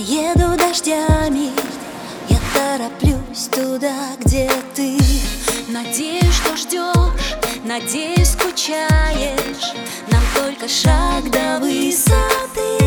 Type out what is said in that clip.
еду дождями. Я тороплюсь туда, где ты. Надеюсь, что ждешь, надеюсь, скучаешь. Нам только шаг до высоты.